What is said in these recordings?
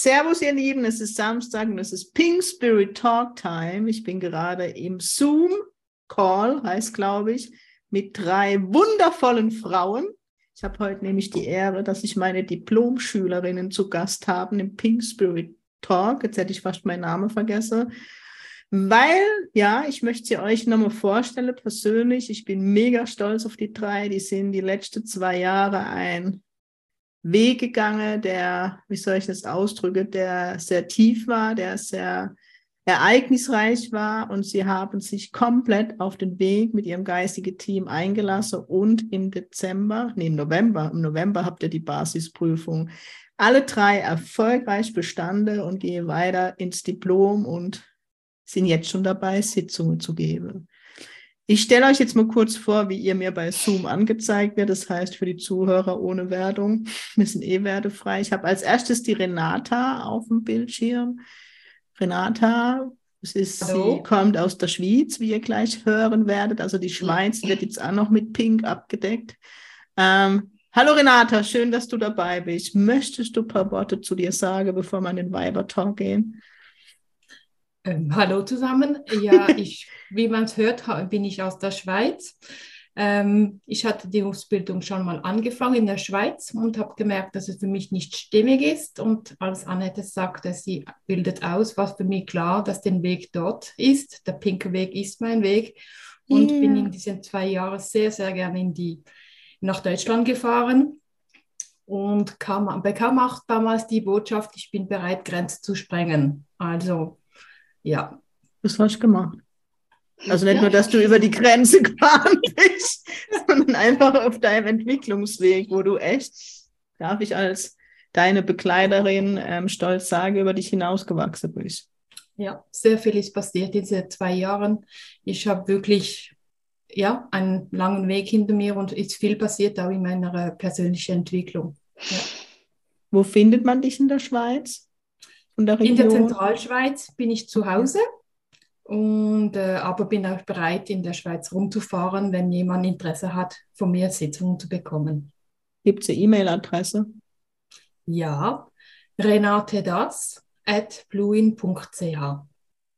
Servus, ihr Lieben, es ist Samstag und es ist Pink Spirit Talk Time. Ich bin gerade im Zoom Call, heißt glaube ich, mit drei wundervollen Frauen. Ich habe heute nämlich die Ehre, dass ich meine Diplomschülerinnen zu Gast habe im Pink Spirit Talk. Jetzt hätte ich fast meinen Namen vergessen. Weil, ja, ich möchte sie euch nochmal vorstellen persönlich. Ich bin mega stolz auf die drei. Die sind die letzten zwei Jahre ein Weg gegangen, der, wie soll ich das ausdrücken, der sehr tief war, der sehr ereignisreich war und sie haben sich komplett auf den Weg mit ihrem geistigen Team eingelassen und im Dezember, nee, im November, im November habt ihr die Basisprüfung alle drei erfolgreich bestanden und gehen weiter ins Diplom und sind jetzt schon dabei, Sitzungen zu geben. Ich stelle euch jetzt mal kurz vor, wie ihr mir bei Zoom angezeigt wird. Das heißt für die Zuhörer ohne Wertung. Wir sind eh wertefrei. Ich habe als erstes die Renata auf dem Bildschirm. Renata, ist, sie kommt aus der Schweiz, wie ihr gleich hören werdet. Also die Schweiz wird jetzt auch noch mit Pink abgedeckt. Ähm, hallo Renata, schön, dass du dabei bist. Möchtest du ein paar Worte zu dir sagen, bevor wir in den Weiber-Talk gehen? Ähm, hallo zusammen. Ja, ich, wie man es hört, bin ich aus der Schweiz. Ähm, ich hatte die Ausbildung schon mal angefangen in der Schweiz und habe gemerkt, dass es für mich nicht stimmig ist. Und als Annette sagte, sie bildet aus, war für mich klar, dass der Weg dort ist. Der pinke Weg ist mein Weg. Und yeah. bin in diesen zwei Jahren sehr, sehr gerne in die, nach Deutschland gefahren und kam, bekam auch damals die Botschaft, ich bin bereit, Grenzen zu sprengen. Also, ja. Was hast du gemacht? Also nicht nur, dass du über die Grenze gefahren bist, sondern einfach auf deinem Entwicklungsweg, wo du echt, darf ich als deine Begleiterin ähm, stolz sagen, über dich hinausgewachsen bist. Ja, sehr viel ist passiert in diesen zwei Jahren. Ich habe wirklich ja, einen langen Weg hinter mir und ist viel passiert auch in meiner persönlichen Entwicklung. Ja. Wo findet man dich in der Schweiz? In der Zentralschweiz bin ich zu Hause. Und, äh, aber bin auch bereit, in der Schweiz rumzufahren, wenn jemand Interesse hat, von mir Sitzungen zu bekommen. Gibt es eine E-Mail-Adresse? Ja, renatedas at bluin.ch.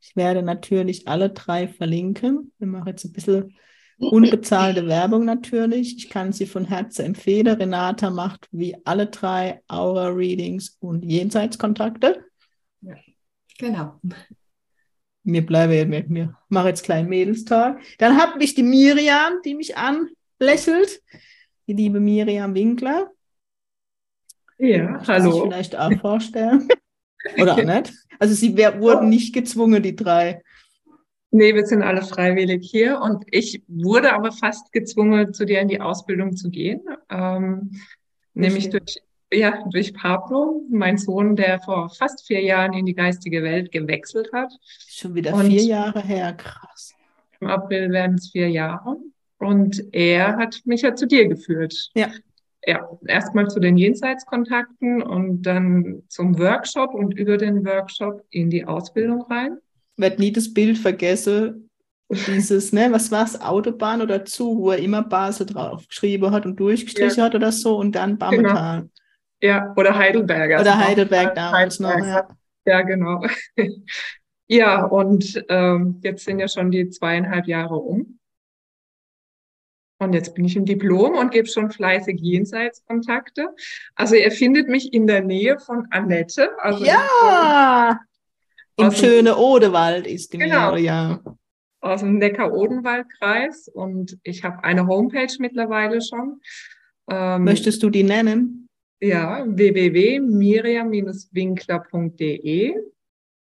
Ich werde natürlich alle drei verlinken. Wir machen jetzt ein bisschen unbezahlte Werbung natürlich. Ich kann sie von Herzen empfehlen. Renata macht wie alle drei Aura-Readings und Jenseitskontakte. Ja, genau mir bleibe mit mir. Mache jetzt kleinen Mädelstalk. Dann habe ich die Miriam, die mich anlächelt. Die liebe Miriam Winkler. Ja, hallo. Sich vielleicht auch vorstellen. Oder auch nicht? Also sie wär, wurden nicht gezwungen, die drei. Nee, wir sind alle freiwillig hier und ich wurde aber fast gezwungen, zu dir in die Ausbildung zu gehen. Ähm, nämlich durch ja, durch Pablo, mein Sohn, der vor fast vier Jahren in die geistige Welt gewechselt hat. Schon wieder und vier Jahre her, krass. Im April werden es vier Jahre. Und er hat mich ja zu dir geführt. Ja. Ja, erstmal zu den Jenseitskontakten und dann zum Workshop und über den Workshop in die Ausbildung rein. Ich werde nie das Bild vergessen, dieses, ne, was war es, Autobahn oder Zug, wo er immer Basel drauf geschrieben hat und durchgestrichen ja. hat oder so und dann Bammetal. Genau. Ja, oder Heidelberger. Oder Heidelberg damals noch, ja. Ja, genau. ja, und ähm, jetzt sind ja schon die zweieinhalb Jahre um. Und jetzt bin ich im Diplom und gebe schon fleißig Jenseitskontakte. Also ihr findet mich in der Nähe von Annette. Also ja! Im schönen Odewald ist die genau, ja. Aus dem Neckar-Odenwald-Kreis. Und ich habe eine Homepage mittlerweile schon. Ähm, Möchtest du die nennen? Ja, www.miriam-winkler.de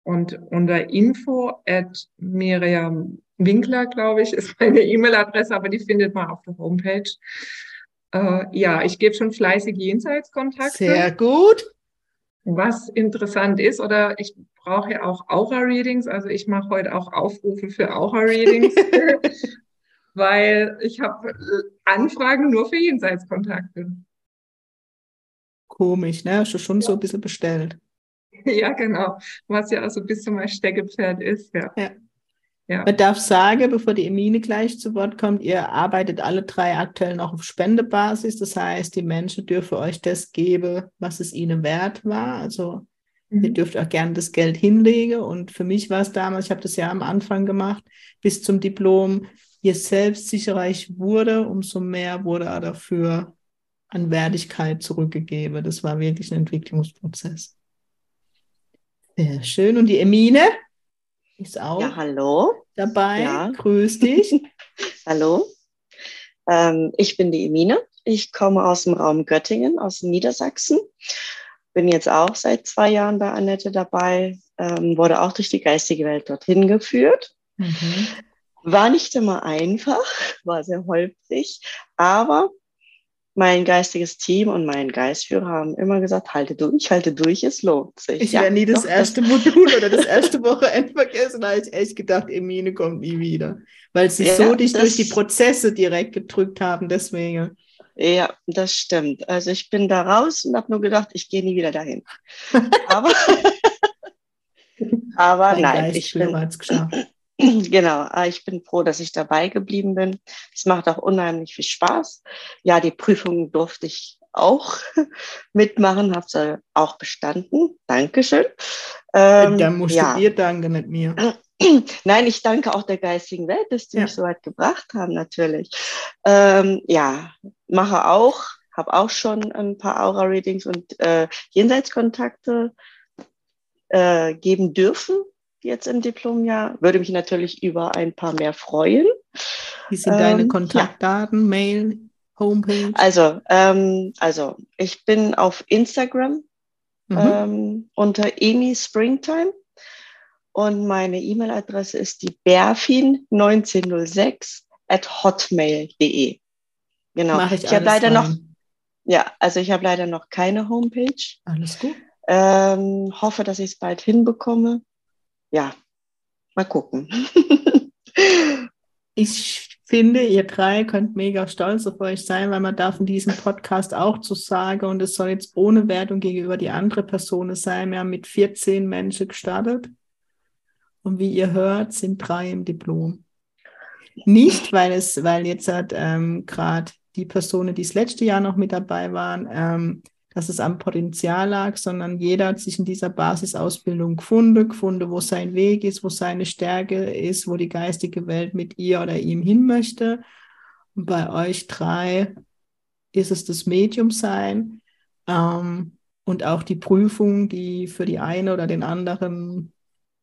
und unter info at Miriam Winkler, glaube ich, ist meine E-Mail-Adresse, aber die findet man auf der Homepage. Äh, ja, ich gebe schon fleißig Jenseitskontakte. Sehr gut. Was interessant ist, oder ich brauche ja auch Aura-Readings. Also ich mache heute auch Aufrufe für Aura-Readings, weil ich habe Anfragen nur für Jenseitskontakte. Komisch, ne? Hast du schon ja. so ein bisschen bestellt. Ja, genau. Was ja also bis zum Steckepferd ist, ja. ja. Ja. Man darf sagen, bevor die Emine gleich zu Wort kommt, ihr arbeitet alle drei aktuell noch auf Spendebasis. Das heißt, die Menschen dürfen euch das geben, was es ihnen wert war. Also mhm. ihr dürft auch gerne das Geld hinlegen. Und für mich war es damals, ich habe das ja am Anfang gemacht, bis zum Diplom, je selbstsicherer ich wurde, umso mehr wurde er dafür an Wertigkeit zurückgegeben. Das war wirklich ein Entwicklungsprozess. Sehr schön. Und die Emine? ist auch ja, hallo. dabei. Ja. Grüß dich. hallo. Ähm, ich bin die Emine. Ich komme aus dem Raum Göttingen, aus Niedersachsen. Bin jetzt auch seit zwei Jahren bei Annette dabei. Ähm, wurde auch durch die geistige Welt dorthin geführt. Mhm. War nicht immer einfach, war sehr holprig, aber mein geistiges Team und mein Geistführer haben immer gesagt, halte durch, halte durch, es lohnt sich. Ich ja, werde nie das erste Modul oder das erste Wochenende vergessen, da habe ich echt gedacht, Emine kommt nie wieder. Weil sie ja, so dich durch die Prozesse direkt gedrückt haben, deswegen. Ja, das stimmt. Also ich bin da raus und habe nur gedacht, ich gehe nie wieder dahin. aber aber nein, ich bin, Genau, äh, ich bin froh, dass ich dabei geblieben bin. Es macht auch unheimlich viel Spaß. Ja, die Prüfungen durfte ich auch mitmachen, habe sie auch bestanden. Dankeschön. Ähm, Dann musst ja. du dir danken, nicht mir. Nein, ich danke auch der geistigen Welt, dass die ja. mich so weit gebracht haben, natürlich. Ähm, ja, mache auch, habe auch schon ein paar Aura-Readings und äh, Jenseitskontakte äh, geben dürfen jetzt im Diplomjahr. Würde mich natürlich über ein paar mehr freuen. Wie sind ähm, deine Kontaktdaten, ja. Mail, Homepage? Also, ähm, also ich bin auf Instagram mhm. ähm, unter Emi Springtime und meine E-Mail-Adresse ist die berfin1906 at hotmail.de. Genau. Mach ich ich habe leider rein. noch, ja, also ich habe leider noch keine Homepage. Alles gut. Ähm, hoffe, dass ich es bald hinbekomme ja, mal gucken. ich finde, ihr drei könnt mega stolz auf euch sein, weil man darf in diesem Podcast auch zu sagen, und es soll jetzt ohne Wertung gegenüber die andere Person sein. Wir haben mit 14 Menschen gestartet. Und wie ihr hört, sind drei im Diplom. Nicht, weil es, weil jetzt hat ähm, gerade die Personen, die das letzte Jahr noch mit dabei waren, ähm, dass es am Potenzial lag, sondern jeder hat sich in dieser Basisausbildung gefunden, gefunden, wo sein Weg ist, wo seine Stärke ist, wo die geistige Welt mit ihr oder ihm hin möchte. Und bei euch drei ist es das Mediumsein ähm, und auch die Prüfung, die für die eine oder den anderen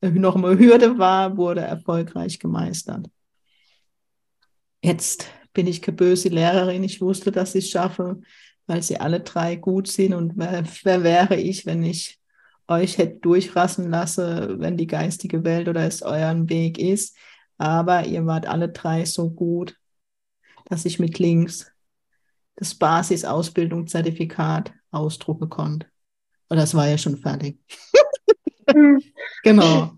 noch eine Hürde war, wurde erfolgreich gemeistert. Jetzt bin ich keine böse Lehrerin. Ich wusste, dass ich es schaffe weil sie alle drei gut sind. Und wer, wer wäre ich, wenn ich euch hätte durchrassen lassen, wenn die geistige Welt oder es euren Weg ist. Aber ihr wart alle drei so gut, dass ich mit links das Basisausbildungszertifikat ausdrucken konnte. Und das war ja schon fertig. genau.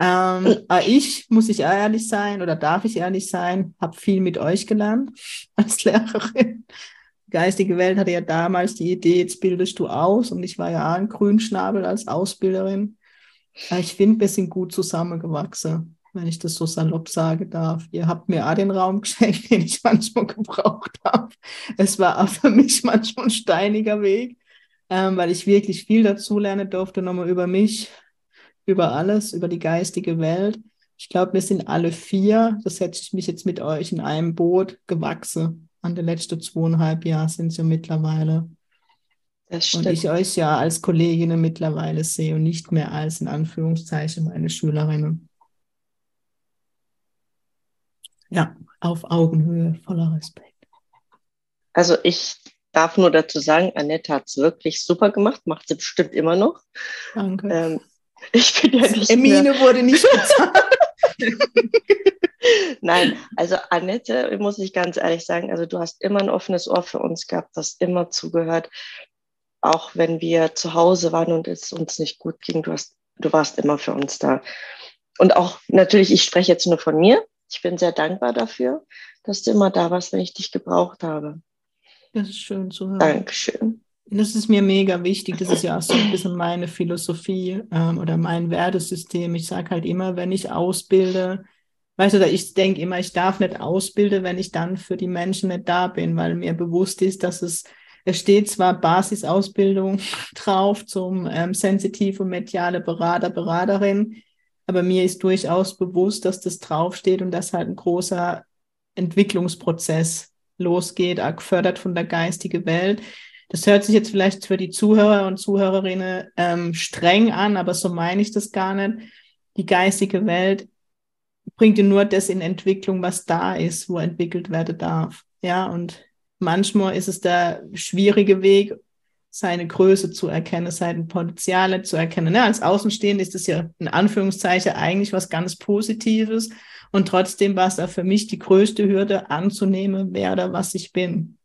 Ähm, ich, muss ich ehrlich sein oder darf ich ehrlich sein, habe viel mit euch gelernt als Lehrerin geistige Welt hatte ja damals die Idee, jetzt bildest du aus und ich war ja ein Grünschnabel als Ausbilderin. Ich finde, wir sind gut zusammengewachsen, wenn ich das so salopp sagen darf. Ihr habt mir auch den Raum geschenkt, den ich manchmal gebraucht habe. Es war auch für mich manchmal ein steiniger Weg, ähm, weil ich wirklich viel dazu lernen durfte, nochmal über mich, über alles, über die geistige Welt. Ich glaube, wir sind alle vier, das hätte ich mich jetzt mit euch in einem Boot gewachsen an den letzten zweieinhalb Jahren sind sie mittlerweile. Und ich euch ja als Kolleginnen mittlerweile sehe und nicht mehr als in Anführungszeichen meine Schülerinnen. Ja, auf Augenhöhe, voller Respekt. Also ich darf nur dazu sagen, Annette hat es wirklich super gemacht, macht sie bestimmt immer noch. Danke. Ähm, ich bin ja nicht Emine mehr... wurde nicht bezahlt. Nein, also Annette, muss ich ganz ehrlich sagen, also du hast immer ein offenes Ohr für uns gehabt, hast immer zugehört, auch wenn wir zu Hause waren und es uns nicht gut ging. Du hast du warst immer für uns da. Und auch natürlich, ich spreche jetzt nur von mir. Ich bin sehr dankbar dafür, dass du immer da warst, wenn ich dich gebraucht habe. Das ist schön zu hören. Dankeschön. Das ist mir mega wichtig. Das ist ja auch so ein bisschen meine Philosophie ähm, oder mein Wertesystem. Ich sage halt immer, wenn ich ausbilde, weißt du, ich denke immer, ich darf nicht ausbilden, wenn ich dann für die Menschen nicht da bin, weil mir bewusst ist, dass es, es steht zwar Basisausbildung drauf zum ähm, sensitiv mediale Berater, Beraterin, aber mir ist durchaus bewusst, dass das draufsteht und dass halt ein großer Entwicklungsprozess losgeht, gefördert von der geistigen Welt. Das hört sich jetzt vielleicht für die Zuhörer und Zuhörerinnen ähm, streng an, aber so meine ich das gar nicht. Die geistige Welt bringt dir nur das in Entwicklung, was da ist, wo entwickelt werden darf. Ja, und manchmal ist es der schwierige Weg, seine Größe zu erkennen, seine Potenziale zu erkennen. Ja, als Außenstehende ist das ja in Anführungszeichen eigentlich was ganz Positives. Und trotzdem war es da für mich die größte Hürde, anzunehmen, wer oder was ich bin.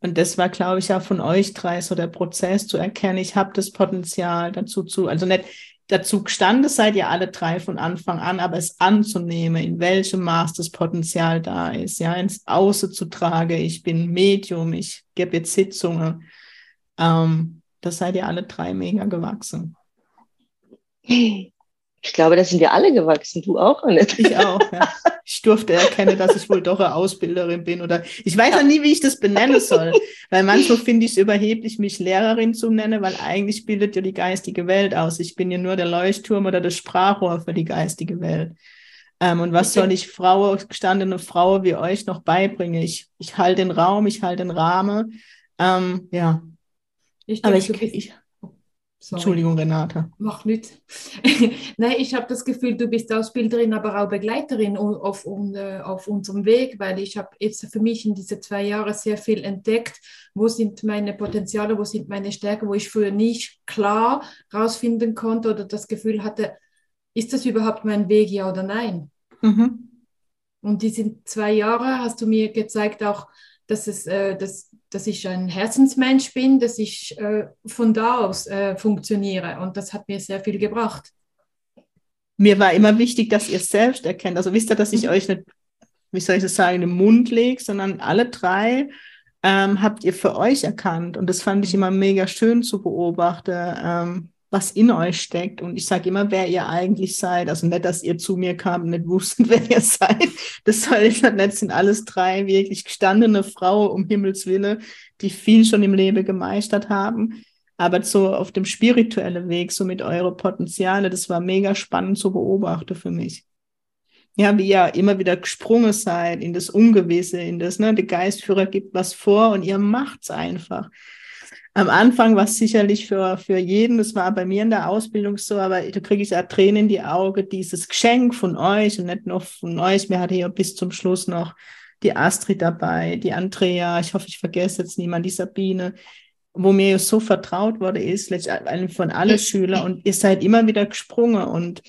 Und das war, glaube ich, auch von euch drei so der Prozess zu erkennen, ich habe das Potenzial dazu zu, also nicht dazu gestanden seid ihr alle drei von Anfang an, aber es anzunehmen, in welchem Maß das Potenzial da ist, ja, ins Außen zu tragen, ich bin Medium, ich gebe jetzt Sitzungen. Ähm, das seid ihr alle drei mega gewachsen. Ich glaube, da sind wir alle gewachsen. Du auch, Annette. Ich auch, ja. Ich durfte erkennen, dass ich wohl doch eine Ausbilderin bin oder ich weiß ja nie, wie ich das benennen soll, weil manchmal finde ich es überheblich, mich Lehrerin zu nennen, weil eigentlich bildet ja die geistige Welt aus. Ich bin ja nur der Leuchtturm oder das Sprachrohr für die geistige Welt. Ähm, und was soll ich Frau, gestandene Frau wie euch noch beibringen? Ich, ich halte den Raum, ich halte den Rahmen. Ähm, ja. Ich denke, Aber ich, ich, Sorry. Entschuldigung, Renate. Mach nicht. Nein, ich habe das Gefühl, du bist Ausbilderin, aber auch Begleiterin auf, auf unserem Weg, weil ich habe jetzt für mich in diese zwei Jahre sehr viel entdeckt, wo sind meine Potenziale, wo sind meine Stärken, wo ich früher nicht klar rausfinden konnte oder das Gefühl hatte, ist das überhaupt mein Weg, ja oder nein? Mhm. Und diese zwei Jahre hast du mir gezeigt auch, dass, es, äh, dass, dass ich ein Herzensmensch bin, dass ich äh, von da aus äh, funktioniere. Und das hat mir sehr viel gebracht. Mir war immer wichtig, dass ihr es selbst erkennt. Also wisst ihr, dass ich mhm. euch nicht, wie soll ich das sagen, in den Mund lege, sondern alle drei ähm, habt ihr für euch erkannt. Und das fand ich immer mega schön zu beobachten. Ähm, was in euch steckt. Und ich sage immer, wer ihr eigentlich seid. Also nicht, dass ihr zu mir kam und nicht wusstet, wer ihr seid. Das soll ich nicht, sind alles drei wirklich gestandene Frauen, um Himmels Willen, die viel schon im Leben gemeistert haben. Aber so auf dem spirituellen Weg, so mit euren Potenziale, das war mega spannend zu beobachten für mich. Ja, wie ihr immer wieder gesprungen seid in das Ungewisse, in das, ne, der Geistführer gibt was vor und ihr macht's einfach am Anfang war es sicherlich für, für jeden, das war bei mir in der Ausbildung so, aber da kriege ich ja Tränen in die Augen, dieses Geschenk von euch und nicht nur von euch. Mir hatte ja bis zum Schluss noch die Astrid dabei, die Andrea, ich hoffe, ich vergesse jetzt niemand, die Sabine, wo mir so vertraut wurde, ist letztendlich von allen Schülern und ihr seid immer wieder gesprungen und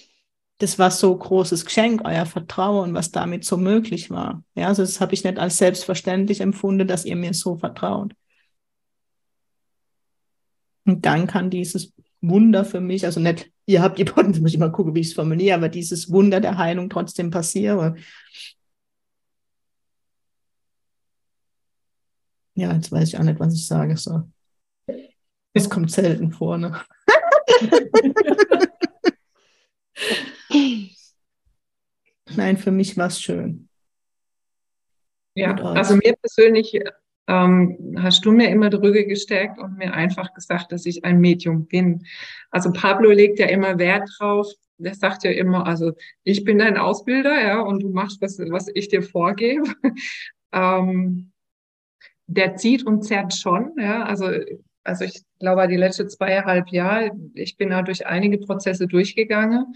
das war so großes Geschenk, euer Vertrauen, was damit so möglich war. Ja, also das habe ich nicht als selbstverständlich empfunden, dass ihr mir so vertraut. Und dann kann dieses Wunder für mich, also nicht, ihr habt die Potenz, muss ich mal gucken, wie ich es formuliere, aber dieses Wunder der Heilung trotzdem passiere. Ja, jetzt weiß ich auch nicht, was ich sage. So. Es kommt selten vor, ne? Nein, für mich war es schön. Ja, also mir persönlich ähm, hast du mir immer drüber gestärkt und mir einfach gesagt, dass ich ein Medium bin. Also Pablo legt ja immer Wert drauf. Der sagt ja immer, also ich bin dein Ausbilder, ja, und du machst was, was ich dir vorgebe. ähm, der zieht und zerrt schon, ja, also also ich glaube, die letzten zweieinhalb Jahre, ich bin da durch einige Prozesse durchgegangen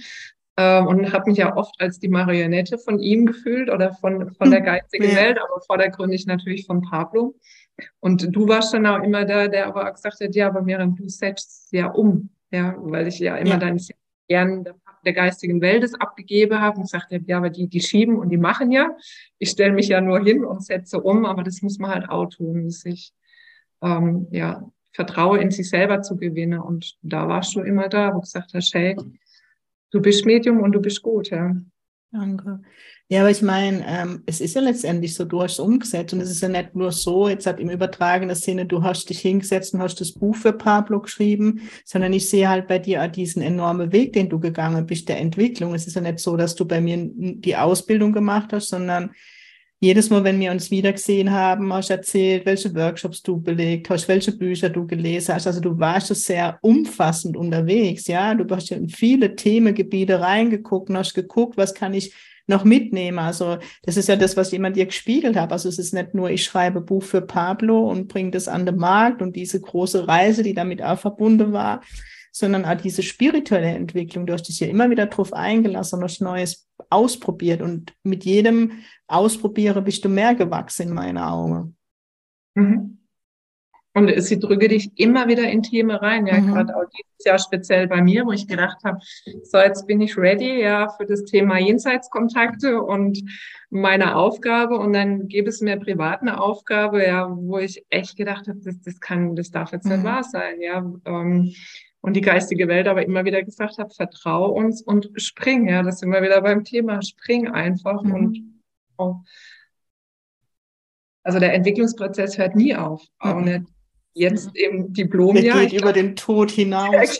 ähm, und habe mich ja oft als die Marionette von ihm gefühlt oder von, von der geistigen ja. Welt, aber vordergründig natürlich von Pablo. Und du warst dann auch immer da, der aber auch gesagt hat, ja, aber Miriam, du setzt ja um, ja, weil ich ja immer ja. dein gern der, der geistigen Welt es abgegeben habe und sagte, ja, aber die, die schieben und die machen ja. Ich stelle mich ja nur hin und setze um, aber das muss man halt auch tun, dass ich ähm, ja Vertrauen in sich selber zu gewinnen. Und da warst du immer da, wo gesagt hast, hey, du bist Medium und du bist gut, ja. Danke. Ja, aber ich meine, ähm, es ist ja letztendlich so, du hast es umgesetzt und es ist ja nicht nur so, jetzt hat im übertragenen Sinne, du hast dich hingesetzt und hast das Buch für Pablo geschrieben, sondern ich sehe halt bei dir diesen enormen Weg, den du gegangen bist, der Entwicklung. Es ist ja nicht so, dass du bei mir die Ausbildung gemacht hast, sondern jedes Mal, wenn wir uns wiedergesehen haben, hast du erzählt, welche Workshops du belegt hast, welche Bücher du gelesen hast. Also du warst sehr umfassend unterwegs, ja. Du hast ja in viele Themengebiete reingeguckt und hast geguckt, was kann ich noch mitnehmen. Also das ist ja das, was jemand dir gespiegelt hat. Also es ist nicht nur, ich schreibe Buch für Pablo und bringe das an den Markt und diese große Reise, die damit auch verbunden war, sondern auch diese spirituelle Entwicklung. Du hast dich ja immer wieder drauf eingelassen und hast Neues ausprobiert. Und mit jedem Ausprobieren bist du mehr gewachsen in meinen Augen. Mhm. Und sie drücke dich immer wieder in Themen rein, ja, mhm. gerade auch dieses Jahr speziell bei mir, wo ich gedacht habe, so jetzt bin ich ready, ja, für das Thema Jenseitskontakte und meine Aufgabe und dann gäbe es mir privat eine Aufgabe, ja, wo ich echt gedacht habe, das, das kann, das darf jetzt nicht mhm. wahr sein, ja, ähm, und die geistige Welt aber immer wieder gesagt habe, vertrau uns und spring, ja, das sind wir wieder beim Thema, spring einfach mhm. und oh. also der Entwicklungsprozess hört nie auf, auch mhm. nicht jetzt im Diplomjahr. Der geht über den Tod hinaus.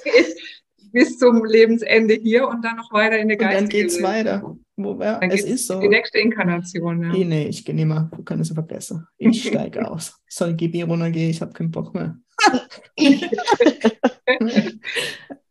Bis zum Lebensende hier und dann noch weiter in der geistige Dann geht es weiter. Wo, ja, dann es ist so. Die nächste Inkarnation. Ja. Nee, nee, ich gehe nicht mehr. Du kannst es vergessen. Ich steige aus. Soll Gibi runtergehen, ich habe keinen Bock mehr.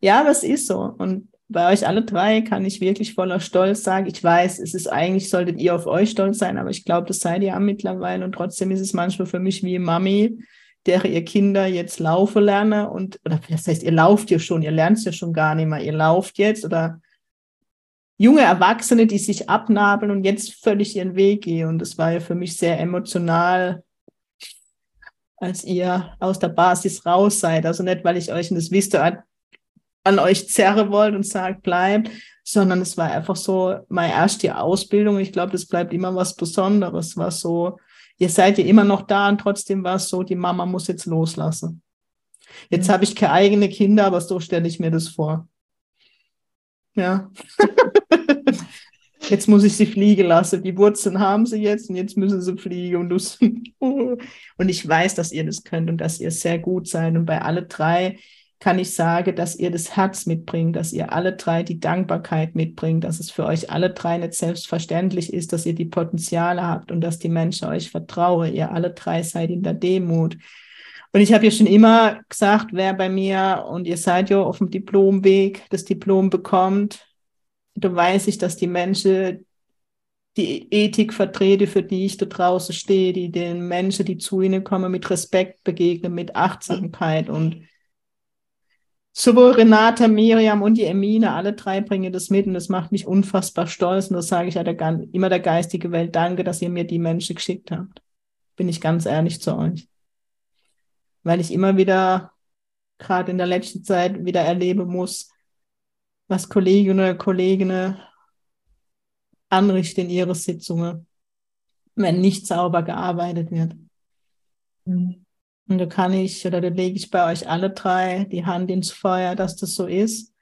ja, aber es ist so. Und bei euch alle drei kann ich wirklich voller Stolz sagen, ich weiß, es ist eigentlich, solltet ihr auf euch stolz sein, aber ich glaube, das seid ihr mittlerweile und trotzdem ist es manchmal für mich wie Mami, der ihr Kinder jetzt laufen lernen und, oder das heißt, ihr lauft ja schon, ihr lernt es ja schon gar nicht mehr, ihr lauft jetzt oder junge Erwachsene, die sich abnabeln und jetzt völlig ihren Weg gehen und das war ja für mich sehr emotional, als ihr aus der Basis raus seid, also nicht, weil ich euch in das Wisst an euch zerre wollt und sagt, bleibt, sondern es war einfach so meine erste Ausbildung. Ich glaube, das bleibt immer was Besonderes, was so, ihr seid ja immer noch da und trotzdem war es so, die Mama muss jetzt loslassen. Jetzt mhm. habe ich keine eigene Kinder, aber so stelle ich mir das vor. Ja. jetzt muss ich sie fliegen lassen. Die Wurzeln haben sie jetzt und jetzt müssen sie fliegen. Und, und ich weiß, dass ihr das könnt und dass ihr sehr gut seid. Und bei alle drei kann ich sagen, dass ihr das Herz mitbringt, dass ihr alle drei die Dankbarkeit mitbringt, dass es für euch alle drei nicht selbstverständlich ist, dass ihr die Potenziale habt und dass die Menschen euch vertrauen. Ihr alle drei seid in der Demut. Und ich habe ja schon immer gesagt, wer bei mir, und ihr seid ja auf dem Diplomweg, das Diplom bekommt, da weiß ich, dass die Menschen die Ethik vertrete, für die ich da draußen stehe, die den Menschen, die zu ihnen kommen, mit Respekt begegnen, mit Achtsamkeit und sowohl Renata, Miriam und die Emine, alle drei bringen das mit und das macht mich unfassbar stolz. Und das sage ich ja der, immer der geistige Welt, danke, dass ihr mir die Menschen geschickt habt. Bin ich ganz ehrlich zu euch. Weil ich immer wieder, gerade in der letzten Zeit, wieder erleben muss, was Kolleginnen oder Kollegen anrichten in ihre Sitzungen, wenn nicht sauber gearbeitet wird. Mhm. Und da kann ich oder da lege ich bei euch alle drei die Hand ins Feuer, dass das so ist.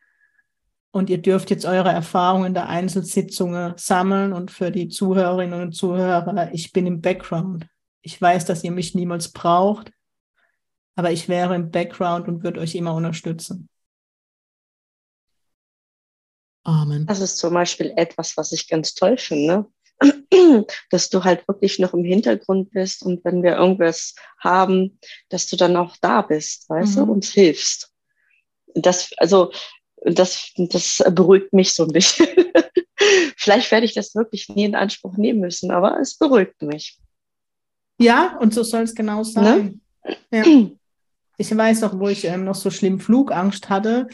Und ihr dürft jetzt eure Erfahrungen der Einzelsitzungen sammeln. Und für die Zuhörerinnen und Zuhörer, ich bin im Background. Ich weiß, dass ihr mich niemals braucht, aber ich wäre im Background und würde euch immer unterstützen. Amen. Das ist zum Beispiel etwas, was ich ganz toll finde dass du halt wirklich noch im Hintergrund bist und wenn wir irgendwas haben, dass du dann auch da bist, weißt mhm. du, uns hilfst. Das, also, das, das beruhigt mich so ein bisschen. Vielleicht werde ich das wirklich nie in Anspruch nehmen müssen, aber es beruhigt mich. Ja, und so soll es genau ne? sein. Ne? Ja. Ich weiß noch, wo ich ähm, noch so schlimm Flugangst hatte.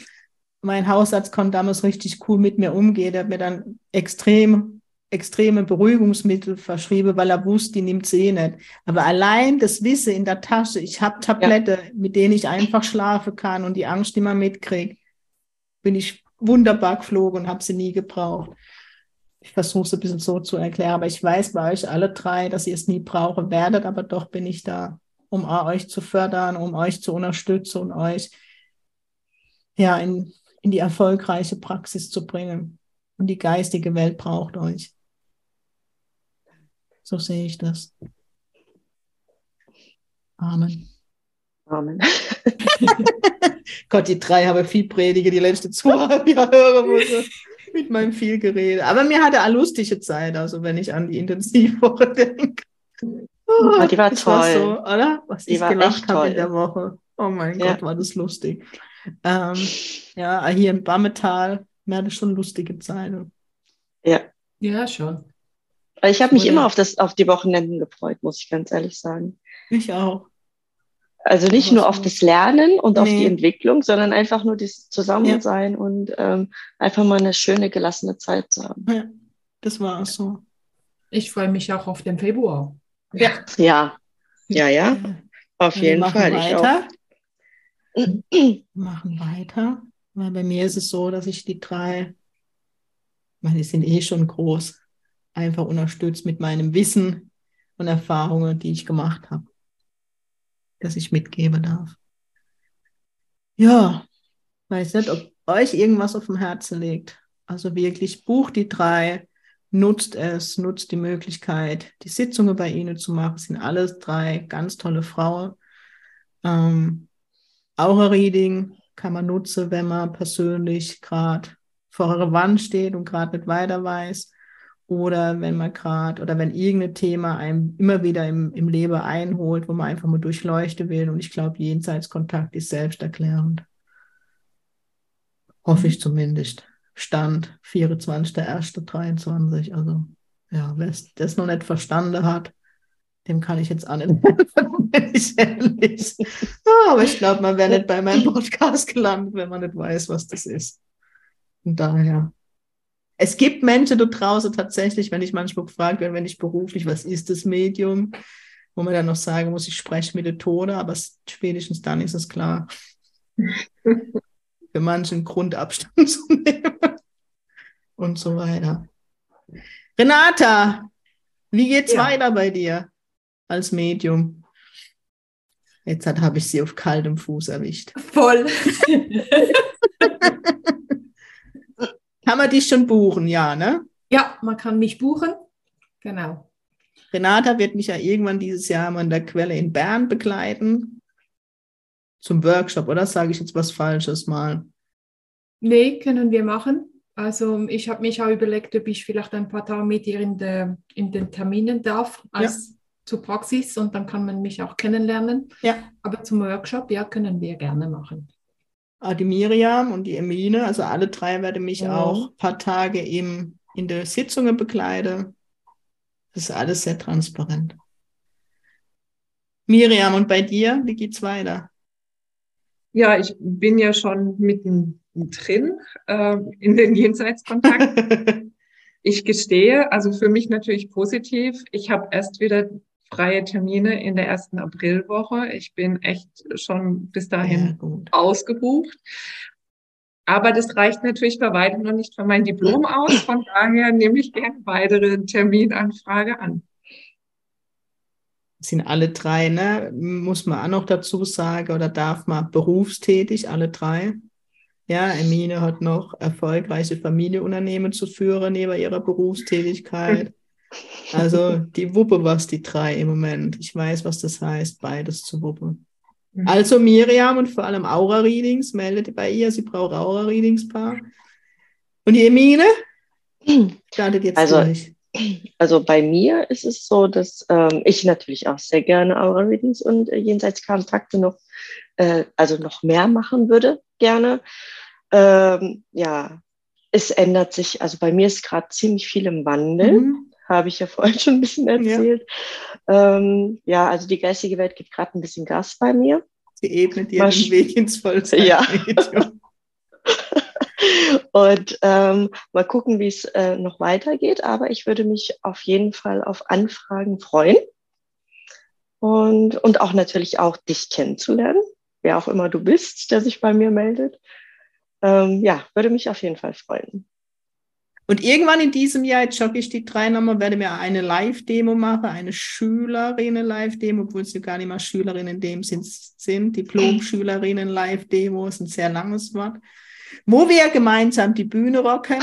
Mein Hausarzt konnte damals richtig cool mit mir umgehen. Der hat mir dann extrem extreme Beruhigungsmittel verschrieben, weil er wusste, die nimmt sie eh nicht. Aber allein das Wissen in der Tasche, ich habe Tablette, ja. mit denen ich einfach schlafen kann und die Angst immer mitkriege, bin ich wunderbar geflogen und habe sie nie gebraucht. Ich versuche es ein bisschen so zu erklären, aber ich weiß bei euch alle drei, dass ihr es nie brauchen werdet, aber doch bin ich da. um euch zu fördern, um euch zu unterstützen und euch ja in, in die erfolgreiche Praxis zu bringen. Und die geistige Welt braucht euch. So sehe ich das. Amen. Amen. Gott, die drei haben viel Predige, die letzte zweieinhalb Jahre hören mit meinem viel Gerede. Aber mir hatte eine lustige Zeit, also wenn ich an die Intensivwoche denke. Oh, die war toll. War so, oder? Was die ich gelacht habe in der Woche. Oh mein ja. Gott, war das lustig. Ähm, ja, hier in Bammetal, mir hatte schon lustige Zeiten. Ja. Ja, schon. Ich habe mich immer auf, das, auf die Wochenenden gefreut, muss ich ganz ehrlich sagen. Ich auch. Also nicht nur auf das Lernen und nee. auf die Entwicklung, sondern einfach nur das Zusammensein ja. und ähm, einfach mal eine schöne, gelassene Zeit zu haben. Ja, das war auch so. Ich freue mich auch auf den Februar. Ja. Ja, ja, ja. Auf Wir jeden machen Fall. Weiter. Wir machen weiter. Weil bei mir ist es so, dass ich die drei, ich meine, die sind eh schon groß, einfach unterstützt mit meinem Wissen und Erfahrungen, die ich gemacht habe das ich mitgeben darf. Ja, weiß nicht, ob euch irgendwas auf dem Herzen liegt. Also wirklich bucht die drei, nutzt es, nutzt die Möglichkeit, die Sitzungen bei ihnen zu machen. Es sind alles drei ganz tolle Frauen. Ähm, Aura-Reading kann man nutzen, wenn man persönlich gerade vor eurer Wand steht und gerade nicht weiter weiß oder wenn man gerade oder wenn irgendein Thema einem immer wieder im, im Leben einholt, wo man einfach mal durchleuchten will. Und ich glaube, Jenseitskontakt ist selbsterklärend. Hoffe ich zumindest. Stand 24.01.23. Also, ja, wer das noch nicht verstanden hat, dem kann ich jetzt helfen, wenn ich ehrlich. Ah, aber ich glaube, man wäre nicht bei meinem Podcast gelandet, wenn man nicht weiß, was das ist. Und daher es gibt Menschen da draußen tatsächlich, wenn ich manchmal gefragt werde, wenn ich beruflich, was ist das Medium, wo man dann noch sagen muss, ich spreche mit der Tode, aber spätestens dann ist es klar. Für manchen Grundabstand zu nehmen und so weiter. Renata, wie geht's ja. weiter bei dir als Medium? Jetzt habe ich sie auf kaltem Fuß erwischt. Voll. Kann man dich schon buchen, ja, ne? Ja, man kann mich buchen. Genau. Renata wird mich ja irgendwann dieses Jahr mal in der Quelle in Bern begleiten. Zum Workshop, oder sage ich jetzt was Falsches mal? Nee, können wir machen. Also ich habe mich auch überlegt, ob ich vielleicht ein paar Tage mit ihr in, de, in den Terminen darf, als ja. zur Praxis und dann kann man mich auch kennenlernen. Ja. Aber zum Workshop, ja, können wir gerne machen. Ah, die Miriam und die Emine, also alle drei werden mich ja. auch ein paar Tage im, in der Sitzungen begleiten. Das ist alles sehr transparent. Miriam, und bei dir, wie geht's weiter? Ja, ich bin ja schon mitten drin äh, in den Jenseitskontakten. ich gestehe, also für mich natürlich positiv. Ich habe erst wieder freie Termine in der ersten Aprilwoche. Ich bin echt schon bis dahin ja, ausgebucht. Aber das reicht natürlich bei weitem noch nicht für mein Diplom aus. Von daher nehme ich gerne weitere Terminanfrage an. sind alle drei, ne? Muss man auch noch dazu sagen oder darf man berufstätig, alle drei? Ja, Emine hat noch erfolgreiche Familienunternehmen zu führen neben ihrer Berufstätigkeit. Also die Wuppe was die drei im Moment. Ich weiß, was das heißt, beides zu wuppen. Mhm. Also Miriam und vor allem Aura-Readings, meldet bei ihr, sie braucht Aura-Readings-Paar. Und die Emine startet jetzt also, durch. Also bei mir ist es so, dass ähm, ich natürlich auch sehr gerne Aura-Readings und äh, Jenseitskontakte noch, äh, also noch mehr machen würde, gerne. Ähm, ja, es ändert sich, also bei mir ist gerade ziemlich viel im Wandel. Mhm habe ich ja vorhin schon ein bisschen erzählt. Ja, ähm, ja also die geistige Welt gibt gerade ein bisschen Gas bei mir. Sie ebnet dir den Weg ins Vollzeit. Ja. Und ähm, mal gucken, wie es äh, noch weitergeht. Aber ich würde mich auf jeden Fall auf Anfragen freuen. Und, und auch natürlich auch dich kennenzulernen, wer auch immer du bist, der sich bei mir meldet. Ähm, ja, würde mich auf jeden Fall freuen. Und irgendwann in diesem Jahr, jetzt jogge ich die drei nochmal, werde mir eine Live-Demo machen, eine Schülerinnen-Live-Demo, obwohl sie gar nicht mal Schülerinnen in dem Sinn sind. Diplom-Schülerinnen-Live-Demo ist ein sehr langes Wort. Wo wir gemeinsam die Bühne rocken,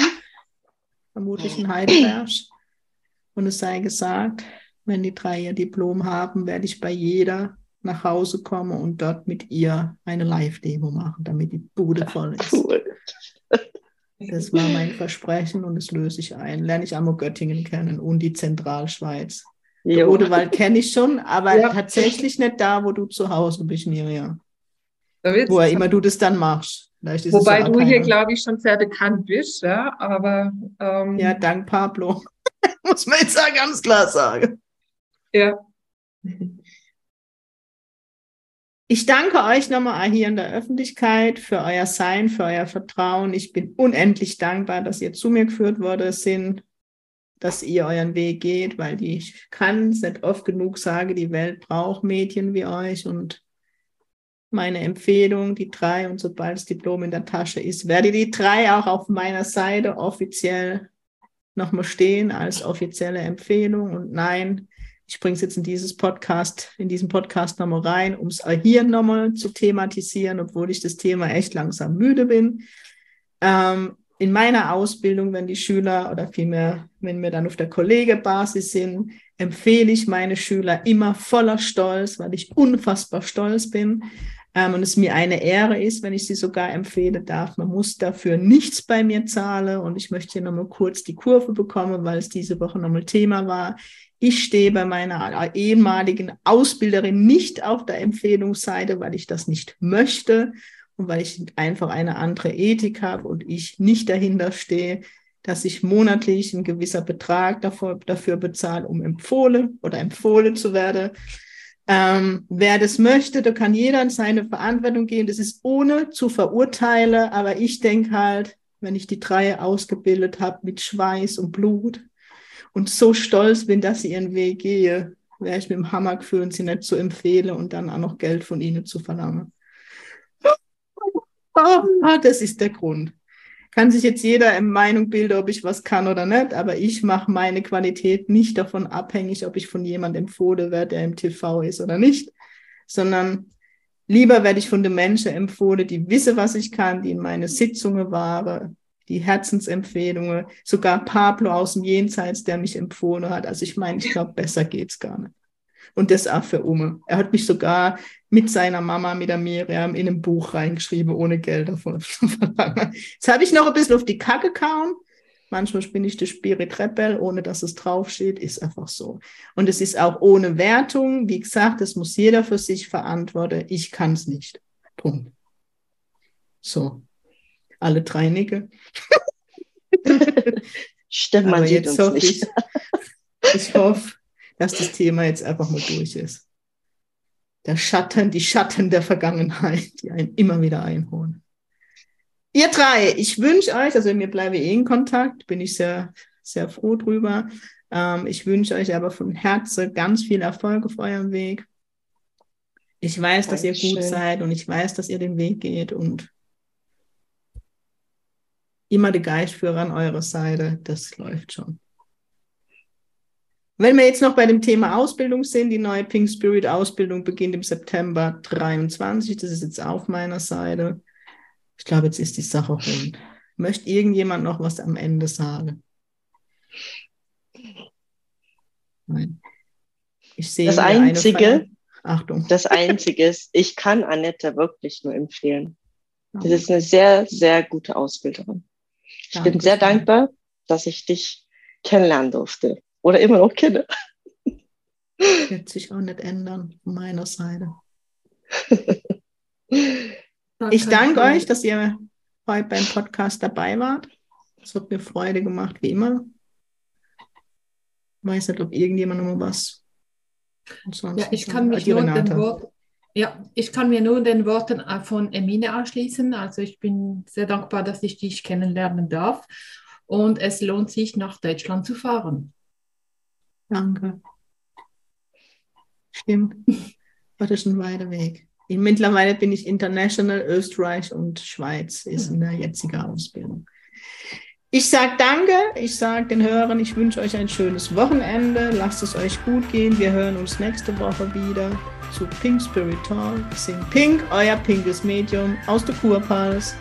vermutlich in Heidelberg. Und es sei gesagt, wenn die drei ihr Diplom haben, werde ich bei jeder nach Hause kommen und dort mit ihr eine Live-Demo machen, damit die Bude voll ist. Cool. Das war mein Versprechen und das löse ich ein. Lerne ich einmal Göttingen kennen und die Zentralschweiz. Odewald kenne ich schon, aber ja. tatsächlich nicht da, wo du zu Hause bist, Miriam. Wo immer du das dann machst. Wobei du hier, glaube ich, schon sehr bekannt bist, ja, aber. Ähm, ja, dank Pablo. Muss man jetzt ganz klar sagen. Ja. Ich danke euch nochmal hier in der Öffentlichkeit für euer Sein, für euer Vertrauen. Ich bin unendlich dankbar, dass ihr zu mir geführt worden sind, dass ihr euren Weg geht, weil ich kann es nicht oft genug sagen, die Welt braucht Mädchen wie euch und meine Empfehlung, die drei und sobald das Diplom in der Tasche ist, werde die drei auch auf meiner Seite offiziell nochmal stehen als offizielle Empfehlung und nein, ich bringe es jetzt in dieses Podcast, in diesen Podcast nochmal rein, um es hier nochmal zu thematisieren, obwohl ich das Thema echt langsam müde bin. Ähm, in meiner Ausbildung, wenn die Schüler oder vielmehr, wenn wir dann auf der Kollegebasis sind, empfehle ich meine Schüler immer voller Stolz, weil ich unfassbar stolz bin ähm, und es mir eine Ehre ist, wenn ich sie sogar empfehlen darf. Man muss dafür nichts bei mir zahlen und ich möchte hier nochmal kurz die Kurve bekommen, weil es diese Woche nochmal Thema war. Ich stehe bei meiner ehemaligen Ausbilderin nicht auf der Empfehlungsseite, weil ich das nicht möchte und weil ich einfach eine andere Ethik habe und ich nicht dahinter stehe, dass ich monatlich ein gewisser Betrag dafür, dafür bezahle, um empfohlen oder empfohlen zu werden. Ähm, wer das möchte, da kann jeder in seine Verantwortung gehen. Das ist ohne zu verurteilen, aber ich denke halt, wenn ich die drei ausgebildet habe mit Schweiß und Blut, und so stolz bin, dass sie ihren Weg gehe, wäre ich mit dem Hammer gefühlt, sie nicht zu empfehlen und dann auch noch Geld von ihnen zu verlangen. Ah, das ist der Grund. Kann sich jetzt jeder in Meinung bilden, ob ich was kann oder nicht, aber ich mache meine Qualität nicht davon abhängig, ob ich von jemandem empfohlen werde, der im TV ist oder nicht, sondern lieber werde ich von den Menschen empfohlen, die wissen, was ich kann, die in meine Sitzungen waren, die Herzensempfehlungen, sogar Pablo aus dem Jenseits, der mich empfohlen hat. Also ich meine, ich glaube, besser geht's gar nicht. Und das auch für Ume. Er hat mich sogar mit seiner Mama, mit der Miriam, in ein Buch reingeschrieben, ohne Geld davon zu verlangen. Jetzt habe ich noch ein bisschen auf die Kacke kauen. Manchmal bin ich der Spirit Rebel, ohne dass es draufsteht, ist einfach so. Und es ist auch ohne Wertung. Wie gesagt, das muss jeder für sich verantworten. Ich kann es nicht. Punkt. So alle drei nicke. Stimmt, man sieht uns nicht. Ich, ich hoffe, dass das Thema jetzt einfach mal durch ist. Der Schatten, die Schatten der Vergangenheit, die einen immer wieder einholen. Ihr drei, ich wünsche euch, also mir bleibe eh in Kontakt, bin ich sehr, sehr froh drüber. Ähm, ich wünsche euch aber von Herzen ganz viel Erfolg auf eurem Weg. Ich weiß, dass Dankeschön. ihr gut seid und ich weiß, dass ihr den Weg geht und immer die Geistführer an eurer Seite, das läuft schon. Wenn wir jetzt noch bei dem Thema Ausbildung sind, die neue Pink Spirit Ausbildung beginnt im September 23. Das ist jetzt auf meiner Seite. Ich glaube, jetzt ist die Sache rund. Möchte irgendjemand noch was am Ende sagen? Nein. Ich sehe das Einzige, Achtung. Das Einzige ist, ich kann Annette wirklich nur empfehlen. Das ist eine sehr, sehr gute Ausbilderin. Ich Danke bin sehr dankbar, dass ich dich kennenlernen durfte oder immer noch kenne. Wird sich auch nicht ändern von meiner Seite. ich danke euch, dass ihr heute beim Podcast dabei wart. Es hat mir Freude gemacht, wie immer. Ich weiß nicht, ob irgendjemand noch mal was. Ja, ich kann mich nur den Wort, ja, ich kann mir nur den Worten von Emine anschließen. Also ich bin sehr dankbar, dass ich dich kennenlernen darf. Und es lohnt sich, nach Deutschland zu fahren. Danke. Stimmt. Das ist ein weiter Weg. Mittlerweile bin ich international, Österreich und Schweiz ist in der jetzigen Ausbildung. Ich sage danke, ich sage den Hörern, ich wünsche euch ein schönes Wochenende. Lasst es euch gut gehen. Wir hören uns nächste Woche wieder zu Pink Spirit Talk. Sing Pink, euer pinkes Medium aus der Kurpals.